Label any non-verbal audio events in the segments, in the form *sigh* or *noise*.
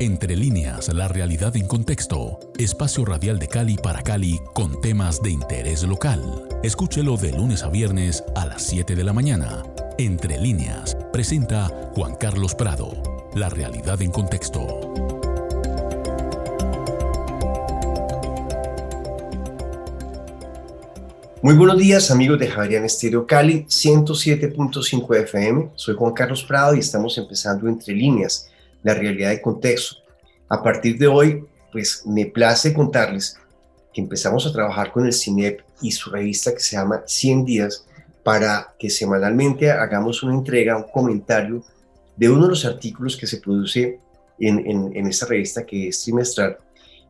Entre líneas, la realidad en contexto. Espacio radial de Cali para Cali con temas de interés local. Escúchelo de lunes a viernes a las 7 de la mañana. Entre líneas, presenta Juan Carlos Prado. La realidad en contexto. Muy buenos días amigos de Javerian Estéreo Cali 107.5 FM. Soy Juan Carlos Prado y estamos empezando Entre líneas la realidad de contexto. A partir de hoy, pues me place contarles que empezamos a trabajar con el CINEP y su revista que se llama 100 días para que semanalmente hagamos una entrega, un comentario de uno de los artículos que se produce en, en, esta revista que es trimestral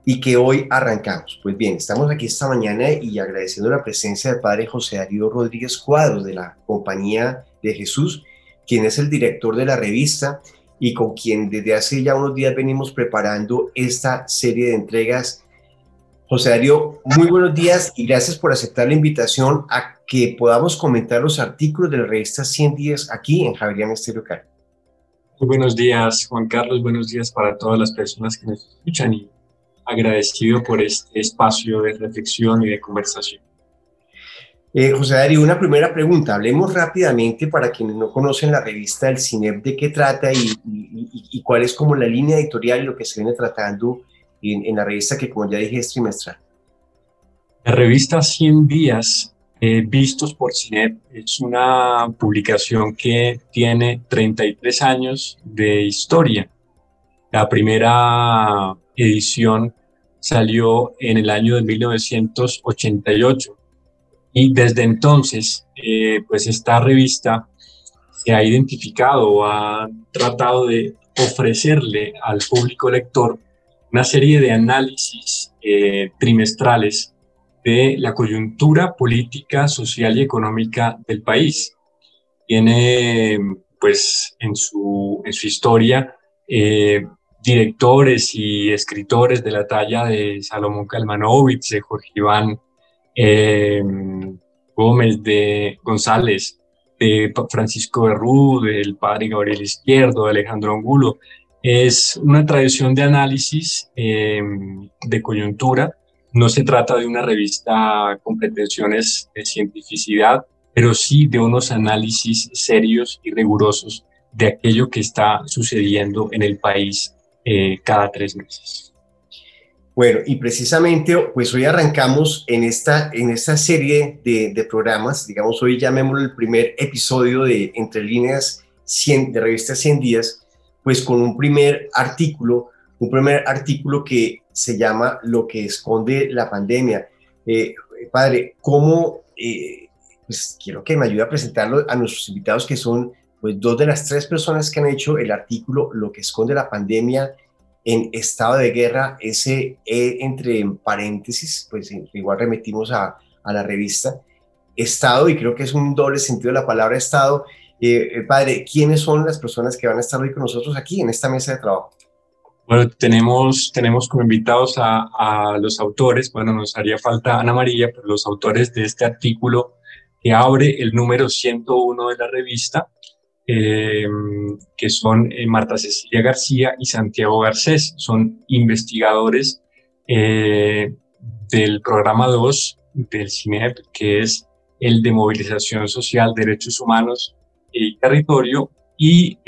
y que hoy arrancamos. Pues bien, estamos aquí esta mañana y agradeciendo la presencia del padre José Darío Rodríguez Cuadros de la Compañía de Jesús, quien es el director de la revista y con quien desde hace ya unos días venimos preparando esta serie de entregas. José Darío, muy buenos días y gracias por aceptar la invitación a que podamos comentar los artículos de la revista 100 días aquí en Javerian Estéreo Cali. Muy buenos días, Juan Carlos, buenos días para todas las personas que nos escuchan y agradecido por este espacio de reflexión y de conversación. Eh, José Darío, una primera pregunta. Hablemos rápidamente para quienes no conocen la revista del CINEP, de qué trata y, cuál es como la línea editorial y lo que se viene tratando en, la revista que, como ya dije, es trimestral. La revista 100 días eh, vistos por CINEP es una publicación que tiene 33 años de historia. La primera edición salió en el año de 1988 y desde entonces, eh, pues esta revista se ha identificado ha tratado de ofrecerle al público lector una serie de análisis eh, trimestrales de la coyuntura política, social y económica del país. Tiene, pues, en su, en su historia eh, directores y escritores de la talla de Salomón Kalmanovich, de Jorge Iván eh, Gómez, de González, de Francisco Berrú, del padre Gabriel Izquierdo, de Alejandro Angulo. Es una tradición de análisis eh, de coyuntura. No se trata de una revista con pretensiones de cientificidad, pero sí de unos análisis serios y rigurosos de aquello que está sucediendo en el país eh, cada tres meses. Bueno, y precisamente, pues hoy arrancamos en esta, en esta serie de, programas, digamos, hoy llamémoslo el primer episodio de Entre Líneas 100, de revista 100 días, pues con un primer artículo, un primer artículo que se llama Lo que esconde la pandemia. Eh, padre, ¿cómo, eh, pues quiero que me ayude a presentarlo a nuestros invitados que son pues dos de las tres personas que han hecho el artículo Lo que esconde la pandemia en estado de guerra, ese E entre paréntesis, pues igual remitimos a, a la revista, Estado, y creo que es un doble sentido de la palabra Estado. Eh, eh, padre, ¿quiénes son las personas que van a estar hoy con nosotros aquí en esta mesa de trabajo? Bueno, tenemos, tenemos como invitados a, a los autores, bueno, nos haría falta Ana María, pero los autores de este artículo que abre el número 101 de la revista, eh, que son eh, Marta Cecilia García y Santiago Garcés. Son investigadores eh, del programa 2 del CINEP, que es el de movilización social, derechos humanos y territorio, y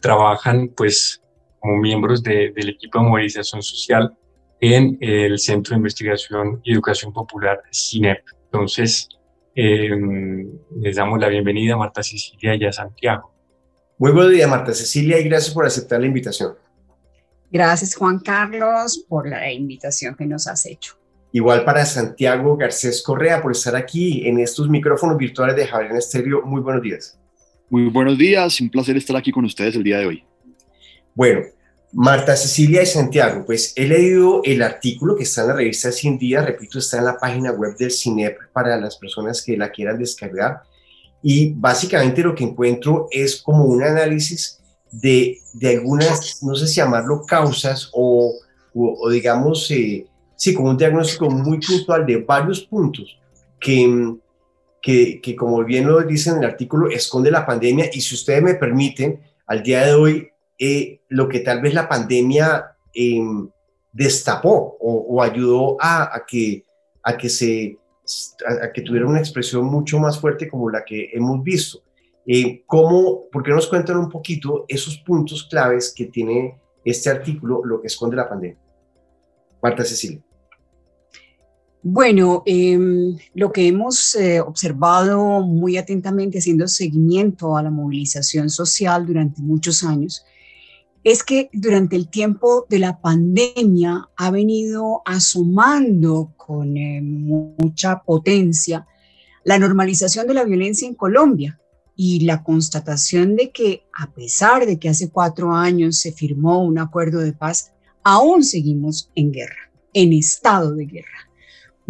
trabajan pues como miembros del equipo de movilización social en el Centro de Investigación y Educación Popular CINEP. Entonces, Em, les damos la bienvenida a Marta Cecilia y a Santiago. Muy buen día, Marta Cecilia, y gracias por aceptar la invitación. Gracias, Juan Carlos, por la invitación que nos has hecho. Igual para Santiago Garcés Correa por estar aquí en estos micrófonos virtuales de Javier Estéreo. Muy buenos días. Muy buenos días, un placer estar aquí con ustedes el día de hoy. Bueno, Marta Cecilia y Santiago, pues he leído el artículo que está en la revista 100 días, repito, está en la página web del CINEP para las personas que la quieran descargar. Y básicamente lo que encuentro es como un análisis de, de algunas, no sé si llamarlo causas o, digamos, eh, sí, como un diagnóstico muy puntual de varios puntos que, que, que, como bien lo dice en el artículo, esconde la pandemia. Y si ustedes me permiten, al día de hoy eh, lo que tal vez la pandemia em, destapó o, ayudó a, que, a, que se, a, que tuviera una expresión mucho más fuerte como la que hemos visto. Eh, ¿cómo, ¿Por qué nos cuentan un poquito esos puntos claves que tiene este artículo, lo que esconde la pandemia? Marta Cecilia. Bueno, em, lo que hemos eh, observado muy atentamente haciendo seguimiento a la movilización social durante muchos años es que durante el tiempo de la pandemia ha venido asomando con eh, mucha potencia la normalización de la violencia en Colombia y la constatación de que a pesar de que hace cuatro años se firmó un acuerdo de paz, aún seguimos en guerra, en estado de guerra.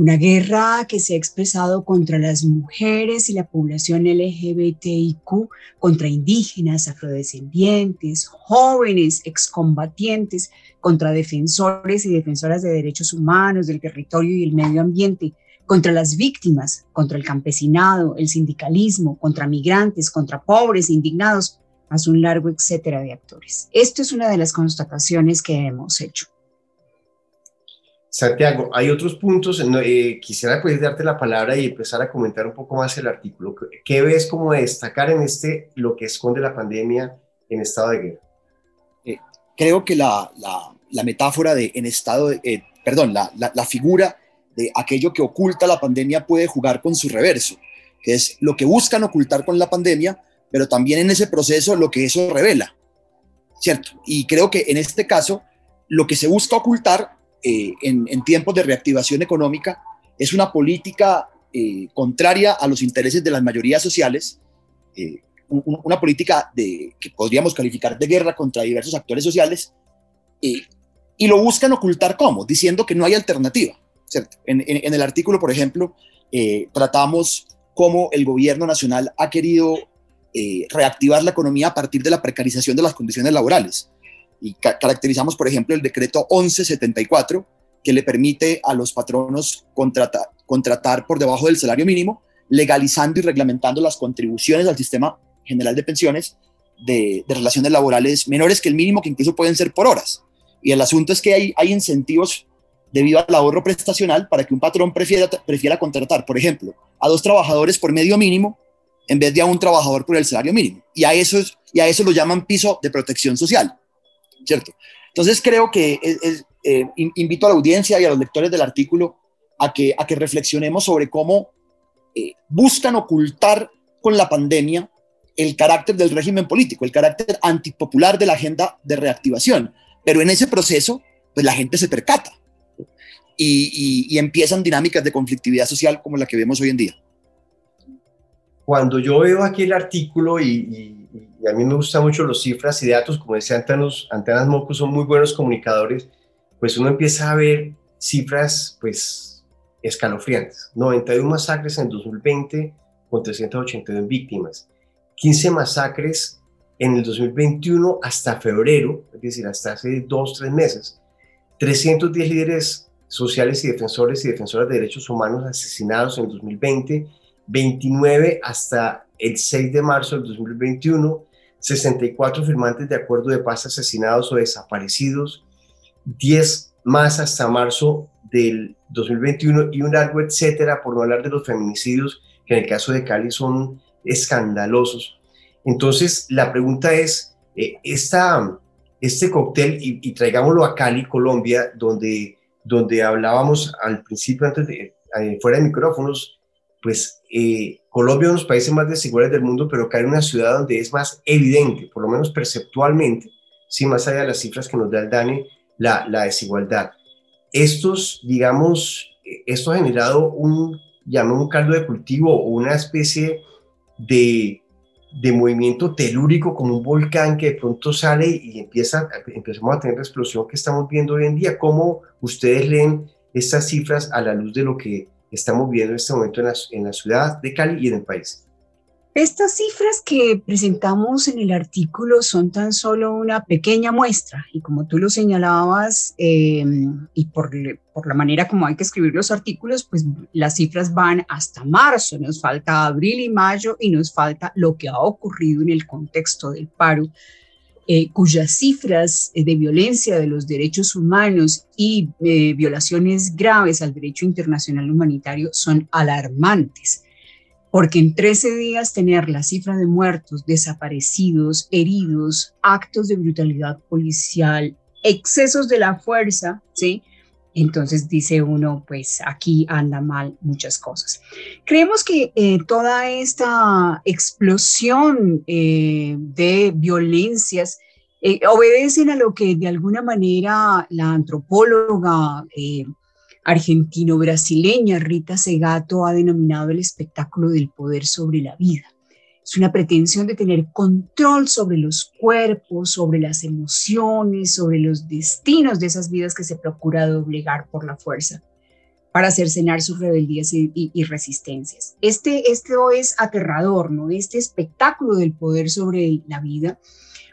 Una guerra que se ha expresado contra las mujeres y la población LGBTIQ, contra indígenas, afrodescendientes, jóvenes, excombatientes, contra defensores y defensoras de derechos humanos, del territorio y el medio ambiente, contra las víctimas, contra el campesinado, el sindicalismo, contra migrantes, contra pobres, indignados, más un largo etcétera de actores. Esto es una de las constataciones que hemos hecho. Santiago, hay otros puntos, eh, quisiera pues darte la palabra y empezar a comentar un poco más el artículo. ¿Qué ves como destacar en este lo que esconde la pandemia en estado de guerra? Eh, creo que la, la, metáfora de en estado, de, eh, perdón, la, la, figura de aquello que oculta la pandemia puede jugar con su reverso, que es lo que buscan ocultar con la pandemia, pero también en ese proceso lo que eso revela, ¿cierto? Y creo que en este caso lo que se busca ocultar eh, en, tiempos de reactivación económica es una política eh, contraria a los intereses de las mayorías sociales, eh, una política de, que podríamos calificar de guerra contra diversos actores sociales, y lo buscan ocultar ¿cómo? Diciendo que no hay alternativa. En, en, el artículo, por ejemplo, tratamos cómo el gobierno nacional ha querido reactivar la economía a partir de la precarización de las condiciones laborales y caracterizamos, por ejemplo, el decreto 1174, que le permite a los patronos contratar, contratar por debajo del salario mínimo, legalizando y reglamentando las contribuciones al sistema general de pensiones de, relaciones laborales menores que el mínimo, que incluso pueden ser por horas. Y el asunto es que hay, hay incentivos debido al ahorro prestacional para que un patrón prefiera, prefiera contratar, por ejemplo, a dos trabajadores por medio mínimo en vez de a un trabajador por el salario mínimo. Y a eso, y a eso lo llaman piso de protección social. ¿Cierto? Entonces creo que eh, invito a la audiencia y a los lectores del artículo a que, a que reflexionemos sobre cómo eh, buscan ocultar con la pandemia el carácter del régimen político, el carácter antipopular de la agenda de reactivación. Pero en ese proceso, pues la gente se percata y, y empiezan dinámicas de conflictividad social como la que vemos hoy en día. Cuando yo veo aquí el artículo y, y a mí me gustan mucho los cifras y datos, como decía Antanas, Antanas Mocos, son muy buenos comunicadores, pues uno empieza a ver cifras pues escalofriantes. 91 masacres en 2020 con 381 víctimas, 15 masacres en el 2021 hasta febrero, es decir, hasta hace dos, tres meses, 310 líderes sociales y defensores y defensoras de derechos humanos asesinados en 2020, 29 hasta el 6 de marzo del 2021, 64 firmantes de acuerdo de paz asesinados o desaparecidos, 10 más hasta marzo del 2021 y un largo etcétera, por no hablar de los feminicidios, que en el caso de Cali son escandalosos. Entonces, la pregunta es, eh, esta, este cóctel, y, traigámoslo a Cali, Colombia, donde, donde hablábamos al principio, antes de, eh, fuera de micrófonos, pues eh, Colombia es uno de los países más desiguales del mundo, pero cae en una ciudad donde es más evidente, por lo menos perceptualmente, sí, más allá de las cifras que nos da el DANE, la, desigualdad. Estos, digamos, esto ha generado un, llamo un caldo de cultivo o una especie de, de movimiento telúrico como un volcán que de pronto sale y empieza, empezamos a tener la explosión que estamos viendo hoy en día. ¿Cómo ustedes leen estas cifras a la luz de lo que estamos viendo en este momento en la, ciudad de Cali y en el país. Estas cifras que presentamos en el artículo son tan solo una pequeña muestra y como tú lo señalabas eh, y por, por, la manera como hay que escribir los artículos, pues las cifras van hasta marzo, nos falta abril y mayo y nos falta lo que ha ocurrido en el contexto del paro eh, cuyas cifras de violencia de los derechos humanos y violaciones graves al derecho internacional humanitario son alarmantes porque en 13 días tener la cifra de muertos, desaparecidos, heridos, actos de brutalidad policial, excesos de la fuerza, ¿sí? Entonces dice uno, pues aquí anda mal muchas cosas. Creemos que eh, toda esta explosión eh, de violencias eh, obedecen a lo que de alguna manera la antropóloga argentino-brasileña Rita Segato ha denominado el espectáculo del poder sobre la vida. Es una pretensión de tener control sobre los cuerpos, sobre las emociones, sobre los destinos de esas vidas que se procura doblegar por la fuerza para cercenar sus rebeldías y, resistencias. Este, esto es aterrador, ¿no? Este espectáculo del poder sobre la vida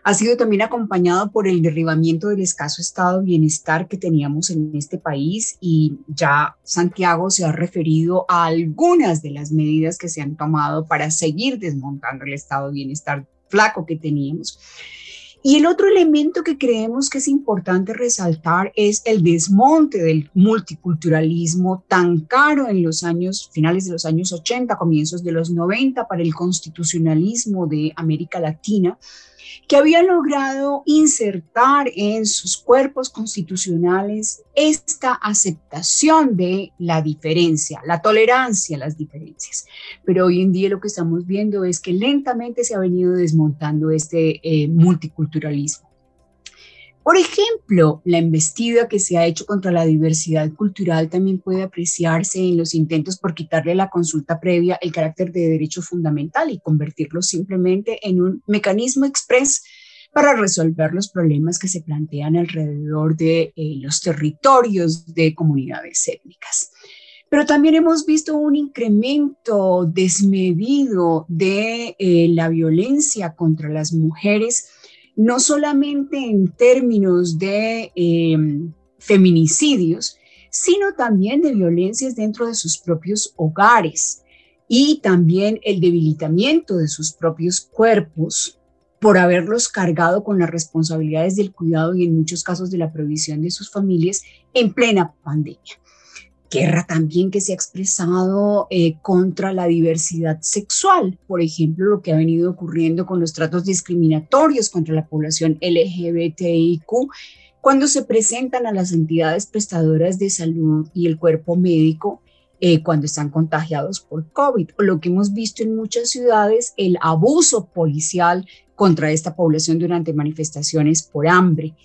ha sido también acompañado por el derribamiento del escaso estado de bienestar que teníamos en este país y ya Santiago se ha referido a algunas de las medidas que se han tomado para seguir desmontando el estado de bienestar flaco que teníamos. Y el otro elemento que creemos que es importante resaltar es el desmonte del multiculturalismo tan caro en los años finales de los años 80, comienzos de los 90 para el constitucionalismo de América Latina que había logrado insertar en sus cuerpos constitucionales esta aceptación de la diferencia, la tolerancia a las diferencias. Pero hoy en día lo que estamos viendo es que lentamente se ha venido desmontando este eh, multiculturalismo. Por ejemplo, la embestida que se ha hecho contra la diversidad cultural también puede apreciarse en los intentos por quitarle la consulta previa el carácter de derecho fundamental y convertirlo simplemente en un mecanismo express para resolver los problemas que se plantean alrededor de eh, los territorios de comunidades étnicas. Pero también hemos visto un incremento desmedido de eh, la violencia contra las mujeres no solamente en términos de em, feminicidios, sino también de violencias dentro de sus propios hogares y también el debilitamiento de sus propios cuerpos por haberlos cargado con las responsabilidades del cuidado y en muchos casos de la provisión de sus familias en plena pandemia guerra también que se ha expresado eh, contra la diversidad sexual, por ejemplo, lo que ha venido ocurriendo con los tratos discriminatorios contra la población LGBTIQ, cuando se presentan a las entidades prestadoras de salud y el cuerpo médico eh, cuando están contagiados por COVID, o lo que hemos visto en muchas ciudades, el abuso policial contra esta población durante manifestaciones por hambre.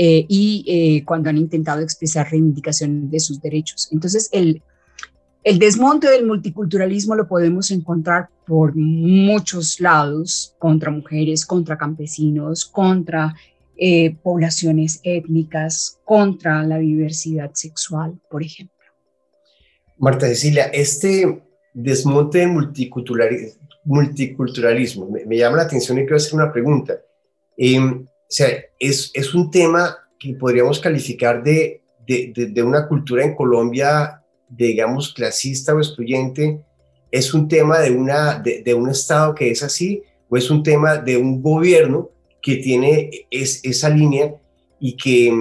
Eh, y eh, cuando han intentado expresar reivindicación de sus derechos. Entonces, el, el desmonte del multiculturalismo lo podemos encontrar por muchos lados, contra mujeres, contra campesinos, contra eh, poblaciones étnicas, contra la diversidad sexual, por ejemplo. Marta Cecilia, este desmonte del multiculturalismo, me, llama la atención y quiero hacer una pregunta. Em, o sea, es, es un tema que podríamos calificar de, de, de, una cultura en Colombia, digamos, clasista o excluyente. ¿Es un tema de, una, de, un Estado que es así o es un tema de un gobierno que tiene es, esa línea y que,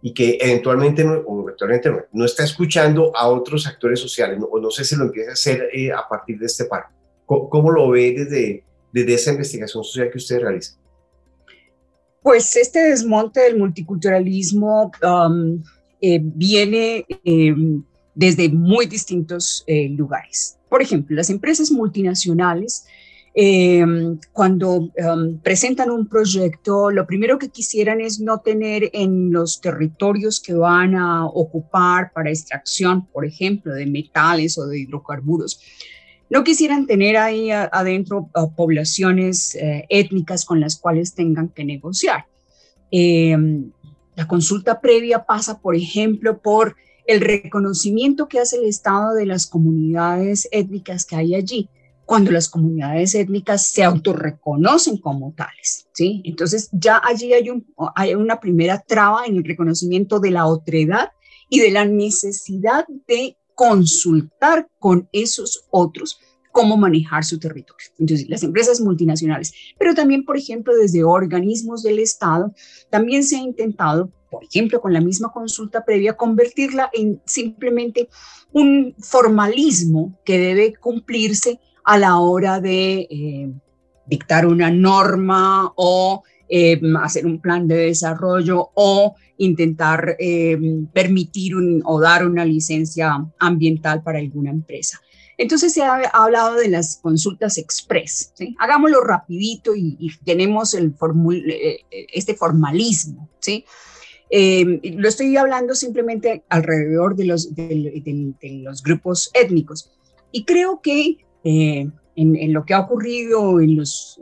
y que eventualmente, no, o eventualmente no, no, está escuchando a otros actores sociales? o no sé si lo empieza a hacer eh, a partir de este paro. ¿Cómo, ¿Cómo, lo ve desde, desde esa investigación social que usted realiza? Pues este desmonte del multiculturalismo um, eh, viene em, desde muy distintos eh, lugares. Por ejemplo, las empresas multinacionales, em, cuando um, presentan un proyecto, lo primero que quisieran es no tener en los territorios que van a ocupar para extracción, por ejemplo, de metales o de hidrocarburos, no quisieran tener ahí adentro poblaciones eh, étnicas con las cuales tengan que negociar. Em, la consulta previa pasa, por ejemplo, por el reconocimiento que hace el Estado de las comunidades étnicas que hay allí, cuando las comunidades étnicas se autorreconocen como tales, ¿sí? Entonces ya allí hay, hay una primera traba en el reconocimiento de la otredad y de la necesidad de consultar con esos otros cómo manejar su territorio. Entonces, las empresas multinacionales, pero también, por ejemplo, desde organismos del Estado, también se ha intentado, por ejemplo, con la misma consulta previa, convertirla en simplemente un formalismo que debe cumplirse a la hora de eh, dictar una norma o eh, hacer un plan de desarrollo o intentar eh, permitir o dar una licencia ambiental para alguna empresa. Entonces se ha, hablado de las consultas express. Hagámoslo rapidito y, tenemos el eh, este formalismo. ¿sí? lo estoy hablando simplemente alrededor de, los grupos étnicos. Y creo que en, lo que ha ocurrido en los,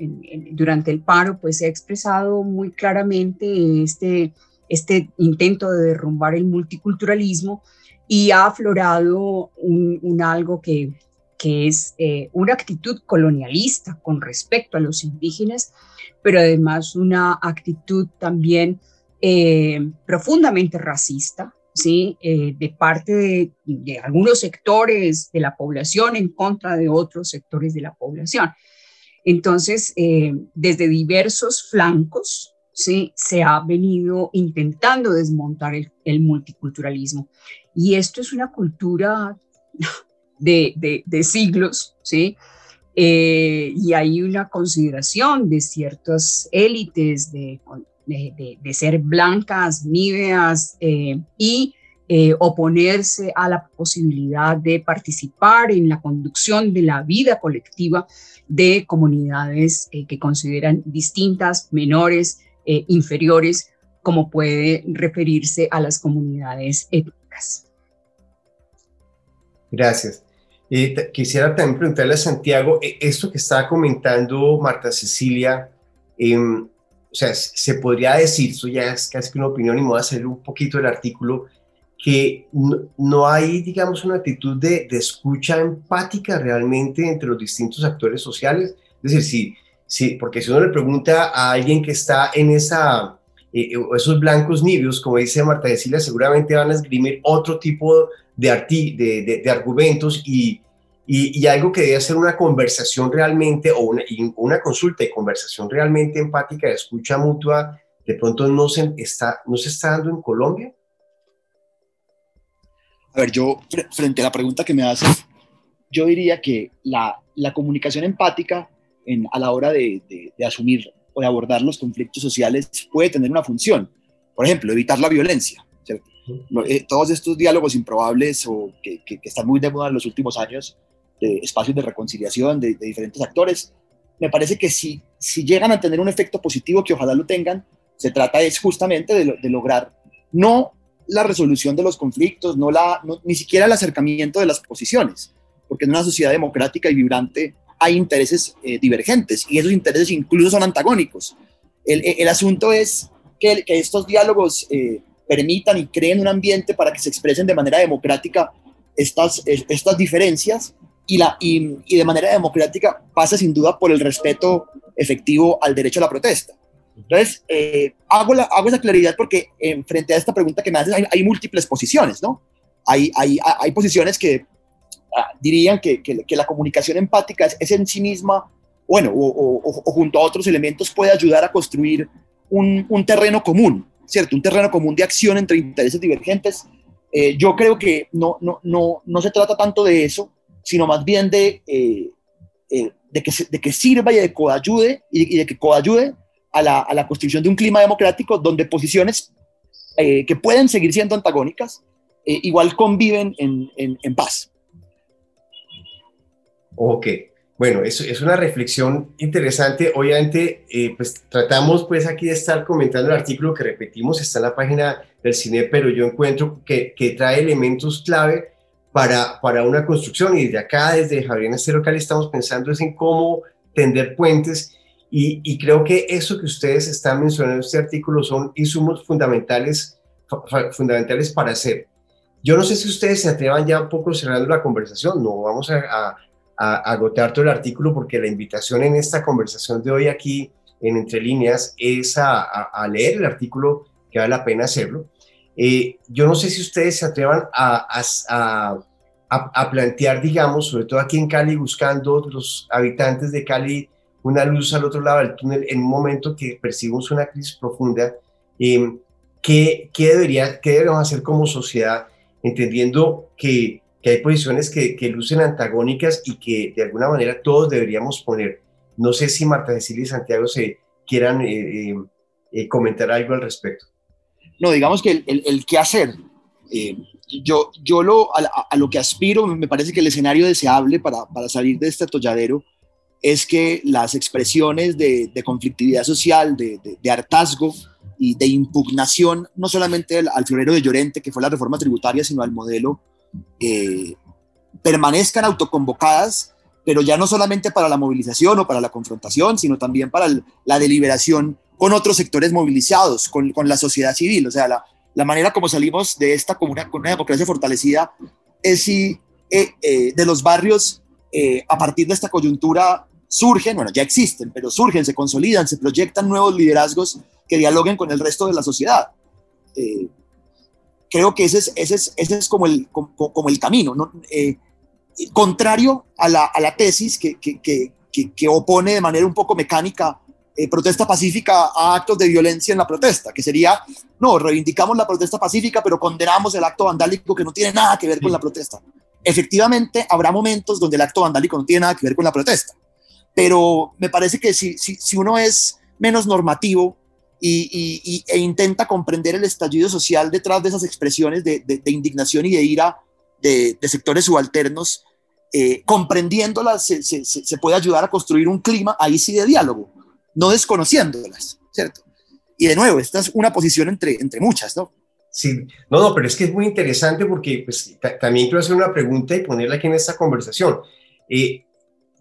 durante el paro, pues se ha expresado muy claramente este, este intento de derrumbar el multiculturalismo y ha aflorado un, algo que, que es eh, una actitud colonialista con respecto a los indígenas, pero además una actitud también eh, profundamente racista, ¿sí? Eh, de parte de, algunos sectores de la población en contra de otros sectores de la población. Entonces, eh, desde diversos flancos, ¿sí? se ha venido intentando desmontar el, multiculturalismo. Y esto es una cultura *laughs* de, siglos, ¿sí? Eh, y hay una consideración de ciertas élites de, de, ser blancas, níveas eh, y eh, oponerse a la posibilidad de participar en la conducción de la vida colectiva de comunidades eh, que consideran distintas, menores, inferiores, como puede referirse a las comunidades étnicas. Gracias. quisiera también preguntarle a Santiago, esto que estaba comentando Marta Cecilia, em, o sea, se podría decir, eso ya es casi que una opinión y me voy a hacer un poquito el artículo, que no, hay, digamos, una actitud de, escucha empática realmente entre los distintos actores sociales. Es decir, si, si, porque si uno le pregunta a alguien que está en esa, eh, eh, esos blancos nibios, como dice Marta Cecilia, seguramente van a esgrimir otro tipo de, de, de argumentos y, y, algo que debe ser una conversación realmente o una, una consulta y conversación realmente empática de escucha mutua, de pronto no se está, no se está dando en Colombia? A ver, yo frente a la pregunta que me haces, yo diría que la, la comunicación empática en, a la hora de, de, asumir o de abordar los conflictos sociales puede tener una función. Por ejemplo, evitar la violencia. Eh, todos estos diálogos improbables o que, que, que, están muy de moda en los últimos años de espacios de reconciliación de, diferentes actores. Me parece que si, si llegan a tener un efecto positivo, que ojalá lo tengan, se trata es justamente de, lograr no la resolución de los conflictos, no la, ni siquiera el acercamiento de las posiciones, porque en una sociedad democrática y vibrante hay intereses eh, divergentes y esos intereses incluso son antagónicos. El, el asunto es que, que estos diálogos eh, permitan y creen un ambiente para que se expresen de manera democrática estas, estas diferencias y, la, y, de manera democrática pasa sin duda por el respeto efectivo al derecho a la protesta. Entonces, eh, hago, la, hago esa claridad porque en frente a esta pregunta que me haces hay, múltiples posiciones, ¿no? Hay, hay, hay posiciones que ah, dirían que, que, la comunicación empática es, en sí misma, bueno, o, o, junto a otros elementos puede ayudar a construir un, un, terreno común, ¿cierto? Un terreno común de acción entre intereses divergentes. Eh, yo creo que no, no, no, no se trata tanto de eso, sino más bien de, eh, eh, de, que, de que sirva y de coayude y de, que coayude a la, a la, construcción de un clima democrático donde posiciones eh, que pueden seguir siendo antagónicas igual conviven en, en, en, paz. Ok, bueno, eso es una reflexión interesante. Obviamente, pues tratamos pues aquí de estar comentando el artículo que repetimos, está en la página del cine, pero yo encuentro que, que trae elementos clave para, para una construcción y desde acá, desde Javier Estero Cali, estamos pensando es en cómo tender puentes y, y, creo que eso que ustedes están mencionando en este artículo son insumos fundamentales, fundamentales para hacer. Yo no sé si ustedes se atrevan ya un poco cerrando la conversación, no vamos a, a, agotar todo el artículo porque la invitación en esta conversación de hoy aquí en Entre Líneas es a, a leer el artículo que vale la pena hacerlo. Eh, yo no sé si ustedes se atrevan a, plantear, digamos, sobre todo aquí en Cali, buscando los habitantes de Cali una luz al otro lado del túnel en un momento que percibimos una crisis profunda. Eh, ¿qué, debería, ¿Qué debemos hacer como sociedad, entendiendo que, hay posiciones que, lucen antagónicas y que de alguna manera todos deberíamos poner? No sé si Marta Cecilia y Santiago se quieran eh, eh comentar algo al respecto. No, digamos que el, el, qué hacer. Eh, yo, yo lo, a, lo que aspiro, me parece que el escenario deseable para, para salir de este atolladero es que las expresiones de, conflictividad social, de, hartazgo y de impugnación, no solamente al, al, florero de Llorente, que fue la reforma tributaria, sino al modelo, eh, permanezcan autoconvocadas, pero ya no solamente para la movilización o para la confrontación, sino también para la deliberación con otros sectores movilizados, con, con la sociedad civil. O sea, la, la manera como salimos de esta con una, con una democracia fortalecida es si eh, eh, de los barrios, eh, a partir de esta coyuntura, surgen, bueno, ya existen, pero surgen, se consolidan, se proyectan nuevos liderazgos que dialoguen con el resto de la sociedad. Eh, creo que ese es, ese es, ese es como, el, como, como el camino, ¿no? Eh, contrario a la, a la tesis que, que, que, que, opone de manera un poco mecánica eh, protesta pacífica a actos de violencia en la protesta, que sería, no, reivindicamos la protesta pacífica, pero condenamos el acto vandálico que no tiene nada que ver con la protesta. Efectivamente, habrá momentos donde el acto vandálico no tiene nada que ver con la protesta, pero me parece que si, si, si uno es menos normativo y, y, e intenta comprender el estallido social detrás de esas expresiones de, de, de indignación y de ira de, de sectores subalternos, eh, comprendiéndolas se, se, se puede ayudar a construir un clima ahí sí de diálogo no desconociéndolas, ¿cierto? Y de nuevo, esta es una posición entre, entre muchas, ¿no? Sí, no, no, pero es que es muy interesante porque pues, también quiero hacer una pregunta y ponerla aquí en esta conversación. Eh,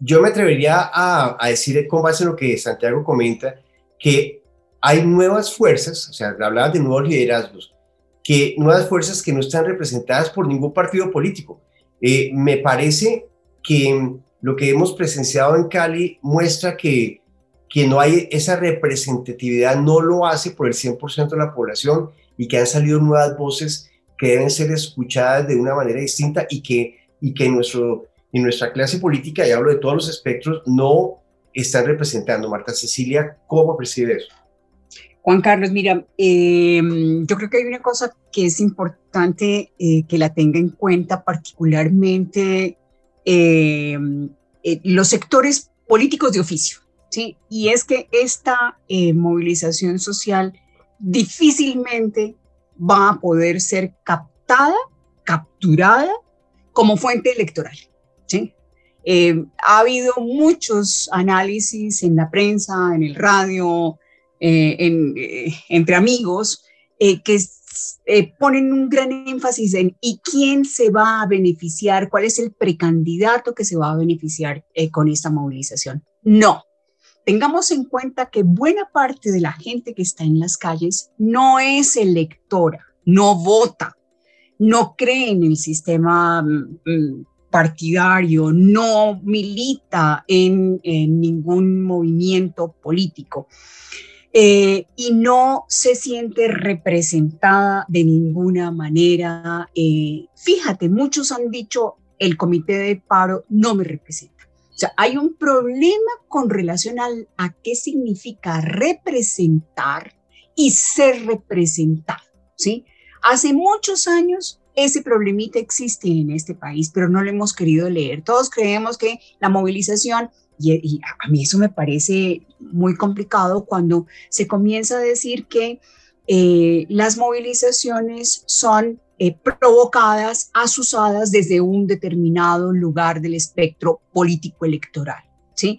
yo me atrevería a, a, decir, con base en lo que Santiago comenta, que hay nuevas fuerzas, o sea, hablaba de nuevos liderazgos, que nuevas fuerzas que no están representadas por ningún partido político. Eh, me parece que lo que hemos presenciado en Cali muestra que que no hay esa representatividad, no lo hace por el 100% de la población y que han salido nuevas voces que deben ser escuchadas de una manera distinta y que, y que nuestro, en nuestra clase política, y hablo de todos los espectros, no están representando. Marta Cecilia, ¿cómo percibe eso? Juan Carlos, mira, eh, yo creo que hay una cosa que es importante eh, que la tenga en cuenta, particularmente eh, eh los sectores políticos de oficio. ¿Sí? Y es que esta eh, movilización social difícilmente va a poder ser captada, capturada como fuente electoral. Eh, ha habido muchos análisis en la prensa, en el radio, eh, en, entre amigos, que ponen un gran énfasis en ¿y quién se va a beneficiar? ¿Cuál es el precandidato que se va a beneficiar con esta movilización? No, tengamos en cuenta que buena parte de la gente que está en las calles no es electora, no vota, no cree en el sistema mm, partidario, no milita en, en ningún movimiento político. Eh, y no se siente representada de ninguna manera. Eh, fíjate, muchos han dicho, el comité de paro no me representa. O sea, hay un problema con relación al, a qué significa representar y ser representado, ¿sí? Hace muchos años ese problemita existe en este país, pero no lo hemos querido leer. Todos creemos que la movilización, y, a mí eso me parece muy complicado cuando se comienza a decir que eh, las movilizaciones son eh, provocadas, asusadas desde un determinado lugar del espectro político electoral. ¿sí?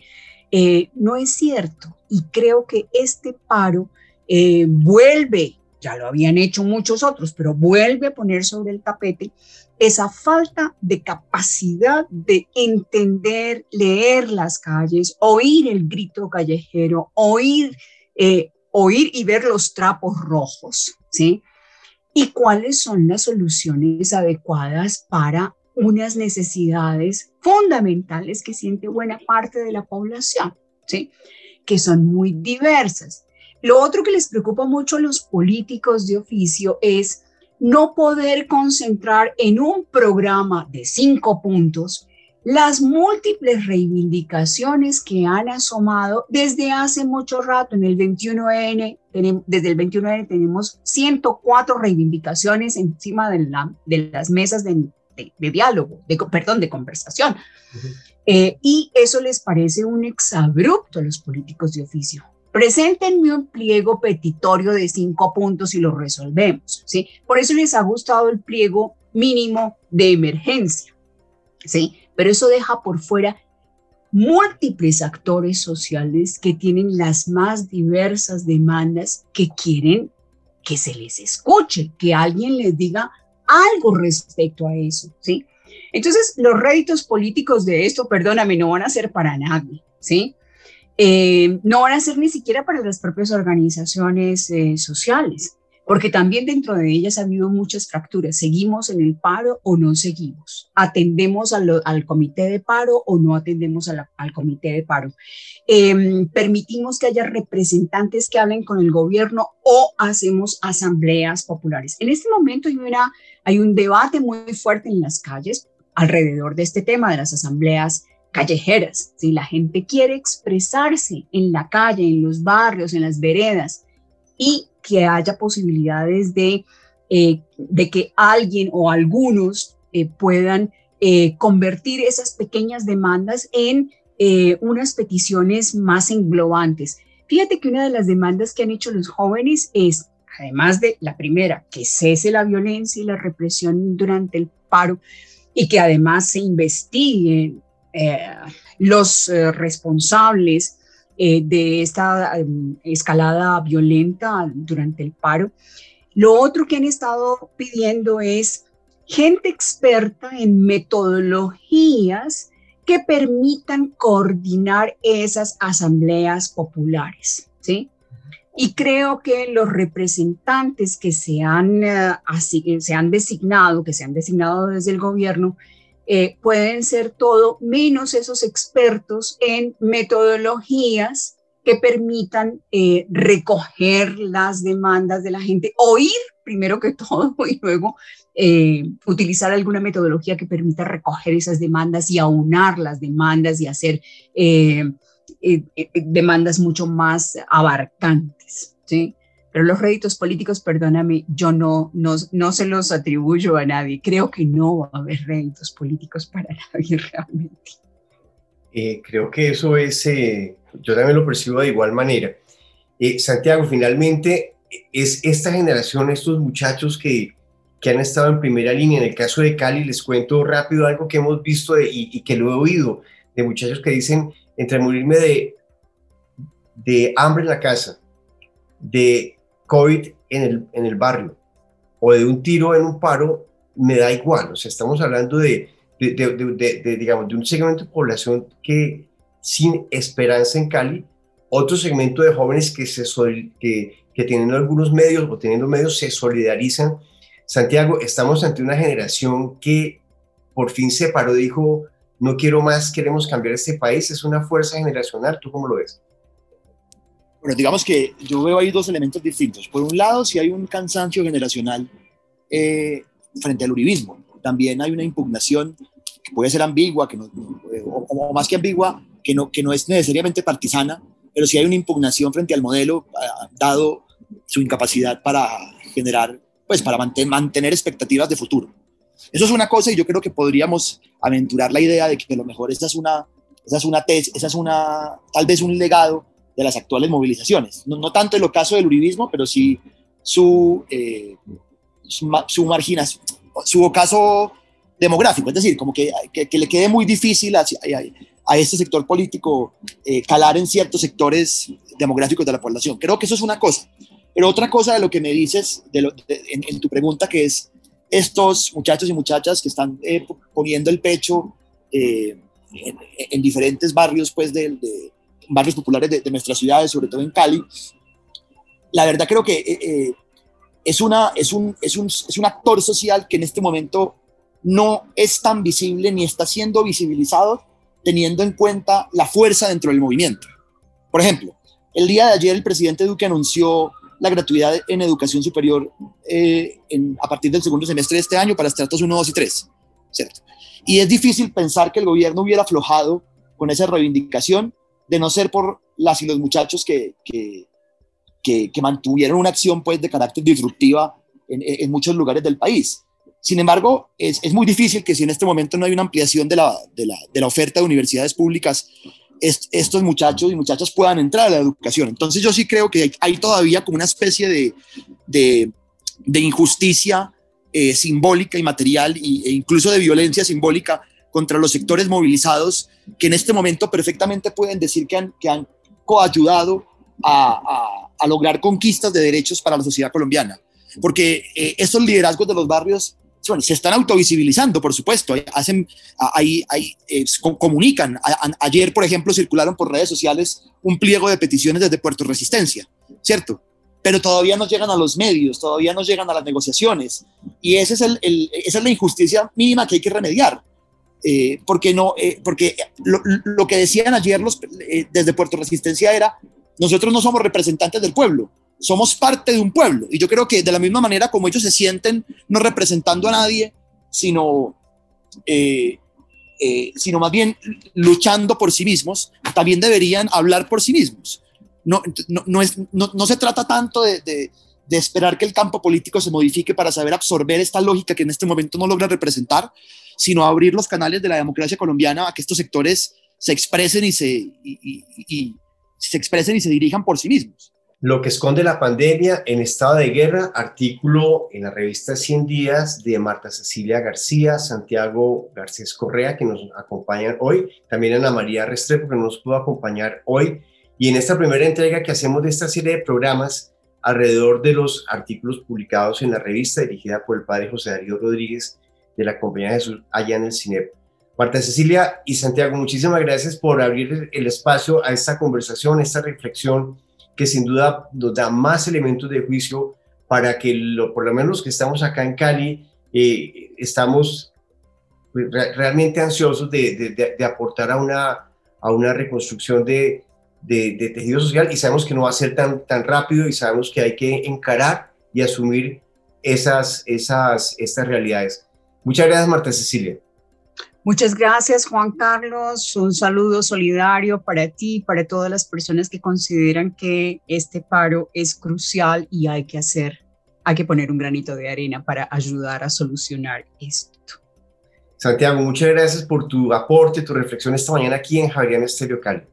Eh, no es cierto y creo que este paro eh, vuelve, ya lo habían hecho muchos otros, pero vuelve a poner sobre el tapete esa falta de capacidad de entender, leer las calles, oír el grito callejero, oír, oír y ver los trapos rojos, ¿sí? Y cuáles son las soluciones adecuadas para unas necesidades fundamentales que siente buena parte de la población, ¿sí? que son muy diversas. Lo otro que les preocupa mucho a los políticos de oficio es no poder concentrar en un programa de cinco puntos las múltiples reivindicaciones que han asomado desde hace mucho rato. En el 21N, desde el 21N tenemos 104 reivindicaciones encima de, la, de las mesas de, diálogo, de, perdón, de conversación. Eh, y eso les parece un exabrupto a los políticos de oficio. Preséntenme un pliego petitorio de cinco puntos y lo resolvemos. ¿sí? Por eso les ha gustado el pliego mínimo de emergencia. ¿sí? Pero eso deja por fuera múltiples actores sociales que tienen las más diversas demandas que quieren que se les escuche, que alguien les diga algo respecto a eso, ¿sí? Entonces, los réditos políticos de esto, perdóname, no van a ser para nadie, ¿sí? Eh, no van a ser ni siquiera para las propias organizaciones eh, sociales porque también dentro de ellas ha habido muchas fracturas. ¿Seguimos en el paro o no seguimos? ¿Atendemos al comité de paro o no atendemos al comité de paro? Em, ¿Permitimos que haya representantes que hablen con el gobierno o hacemos asambleas populares? En este momento hay, hay un debate muy fuerte en las calles alrededor de este tema de las asambleas callejeras. Si la gente quiere expresarse en la calle, en los barrios, en las veredas, y que haya posibilidades de, eh, de que alguien o algunos eh, puedan eh, convertir esas pequeñas demandas en unas peticiones más englobantes. Fíjate que una de las demandas que han hecho los jóvenes es, además de la primera, que cese la violencia y la represión durante el paro y que además se investiguen los responsables eh, de esta em, escalada violenta durante el paro. Lo otro que han estado pidiendo es gente experta en metodologías que permitan coordinar esas asambleas populares, ¿sí? Y creo que los representantes que se han, eh, se han designado, que se han designado desde el gobierno, eh, pueden ser todo menos esos expertos en metodologías que permitan eh, recoger las demandas de la gente, oír primero que *laughs* todo y luego eh, utilizar alguna metodología que permita recoger esas demandas y aunar las demandas y hacer demandas mucho más abarcantes. ¿sí? Pero los réditos políticos, perdóname, yo no, no, no se los atribuyo a nadie. Creo que no va a haber réditos políticos para *laughs* nadie realmente. Eh, creo que eso es, eh, yo también lo percibo de igual manera. Eh, Santiago, finalmente, es esta generación, estos muchachos que, que han estado en primera línea. En el caso de Cali, les cuento rápido algo que hemos visto y, que lo he oído, de muchachos que dicen, entre morirme de, de hambre en la casa, de COVID en el, en el barrio o de un tiro en un paro, me da igual. O sea, estamos hablando de, de, digamos, de un segmento de población que sin esperanza en Cali, otro segmento de jóvenes que, se, que, que teniendo algunos medios o teniendo medios se solidarizan. Santiago, estamos ante una generación que por fin se paró, dijo, no quiero más, queremos cambiar este país, es una fuerza generacional, ¿tú cómo lo ves? Bueno, digamos que yo veo ahí dos elementos distintos. Por un lado, si hay un cansancio generacional eh, frente al uribismo. También hay una impugnación que puede ser ambigua, que no, o, más que ambigua, que no, que no es necesariamente partisana, pero sí hay una impugnación frente al modelo, ah, dado su incapacidad para generar, pues para mantener, mantener expectativas de futuro. Eso es una cosa y yo creo que podríamos aventurar la idea de que a lo mejor esta es una, esa es una tesis, esa es una, tal vez un legado de las actuales movilizaciones. No, no tanto el ocaso del uribismo, pero sí su, eh, su, su, su ocaso demográfico, es decir, como que, que, le quede muy difícil a, a, este sector político eh, calar en ciertos sectores demográficos de la población. Creo que eso es una cosa. Pero otra cosa de lo que me dices de lo, en, tu pregunta, que es estos muchachos y muchachas que están eh, poniendo el pecho en, en, diferentes barrios pues, de, barrios populares de, nuestras ciudades, sobre todo en Cali. La verdad creo que eh, eh, es, una, es, un, es, un, es un actor social que en este momento no es tan visible ni está siendo visibilizado teniendo en cuenta la fuerza dentro del movimiento. Por ejemplo, el día de ayer el presidente Duque anunció la gratuidad en educación superior eh, a partir del segundo semestre de este año para estratos 1, 2 y 3, ¿cierto? Y es difícil pensar que el gobierno hubiera aflojado con esa reivindicación de no ser por las y los muchachos que, que, mantuvieron una acción pues, de carácter disruptiva en, muchos lugares del país. Sin embargo, es, es, muy difícil que si en este momento no hay una ampliación de la, de la, oferta de universidades públicas, estos muchachos y muchachas puedan entrar a la educación. Entonces yo sí creo que hay, todavía como una especie de, de, de injusticia eh, simbólica y material e incluso de violencia simbólica contra los sectores movilizados que en este momento perfectamente pueden decir que han, que han coayudado a, a, lograr conquistas de derechos para la sociedad colombiana. Porque eh, estos liderazgos de los barrios se están autovisibilizando, por supuesto, hacen, ahí, ahí eh, comunican. ayer, por ejemplo, circularon por redes sociales un pliego de peticiones desde Puerto Resistencia, ¿cierto? Pero todavía no llegan a los medios, todavía no llegan a las negociaciones. Y ese es el, esa es la injusticia mínima que hay que remediar. Eh, porque no, eh, porque lo, lo, que decían ayer los, desde Puerto Resistencia era, nosotros no somos representantes del pueblo, somos parte de un pueblo. Y yo creo que de la misma manera como ellos se sienten no representando a nadie, sino, eh, eh, sino más bien luchando por sí mismos, también deberían hablar por sí mismos. No, no, es, no, se trata tanto de, de, esperar que el campo político se modifique para saber absorber esta lógica que en este momento no logra representar, sino abrir los canales de la democracia colombiana a que estos sectores se expresen y se, se expresen y se dirijan por sí mismos. Lo que esconde la pandemia en estado de guerra, artículo en la revista 100 días de Marta Cecilia García, Santiago Garcés Correa, que nos acompañan hoy, también Ana María Restrepo, que nos pudo acompañar hoy. Y en esta primera entrega que hacemos de esta serie de programas, alrededor de los artículos publicados en la revista dirigida por el padre José Darío Rodríguez de la Compañía de Jesús allá en el CINEP. Marta Cecilia y Santiago, muchísimas gracias por abrir el espacio a esta conversación, esta reflexión que sin duda nos da más elementos de juicio para que lo, por lo menos los que estamos acá en Cali eh, estamos pues, realmente ansiosos de, de, aportar a una, a una reconstrucción de, de, tejido social y sabemos que no va a ser tan, tan rápido y sabemos que hay que encarar y asumir esas, esas, estas realidades. Muchas gracias, Marta Cecilia. Muchas gracias, Juan Carlos. Un saludo solidario para ti, para todas las personas que consideran que este paro es crucial y hay que hacer, hay que poner un granito de arena para ayudar a solucionar esto. Santiago, muchas gracias por tu aporte, tu reflexión esta mañana aquí en Javier Estéreo Cali.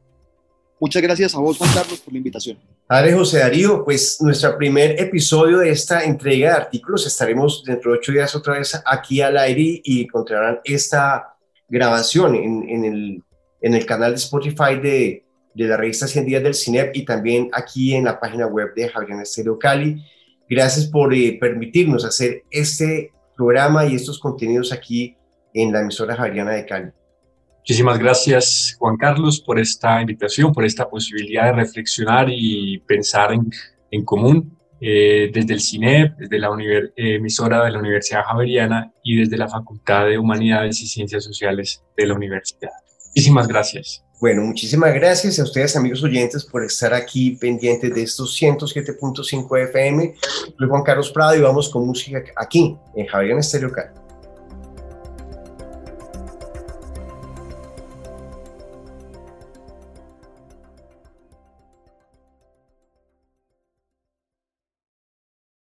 Muchas gracias a vos, Juan Carlos, por la invitación. Padre José Darío, pues nuestro primer episodio de esta entrega de artículos estaremos dentro de ocho días otra vez aquí al aire y encontrarán esta grabación en, en, el, en el canal de Spotify de, de la revista 100 días del CINEP y también aquí en la página web de Javier Estéreo Cali. Gracias por eh, permitirnos hacer este programa y estos contenidos aquí en la emisora Javeriana de Cali. Muchísimas gracias, Juan Carlos, por esta invitación, por esta posibilidad de reflexionar y pensar en, en común eh, desde el CINEP, desde la eh, emisora de la Universidad Javeriana y desde la Facultad de Humanidades y Ciencias Sociales de la Universidad. Muchísimas gracias. Bueno, muchísimas gracias a ustedes, amigos oyentes, por estar aquí pendientes de estos 107.5 FM. Soy Juan Carlos Prado y vamos con música aquí en Javeriana Estéreo Cali.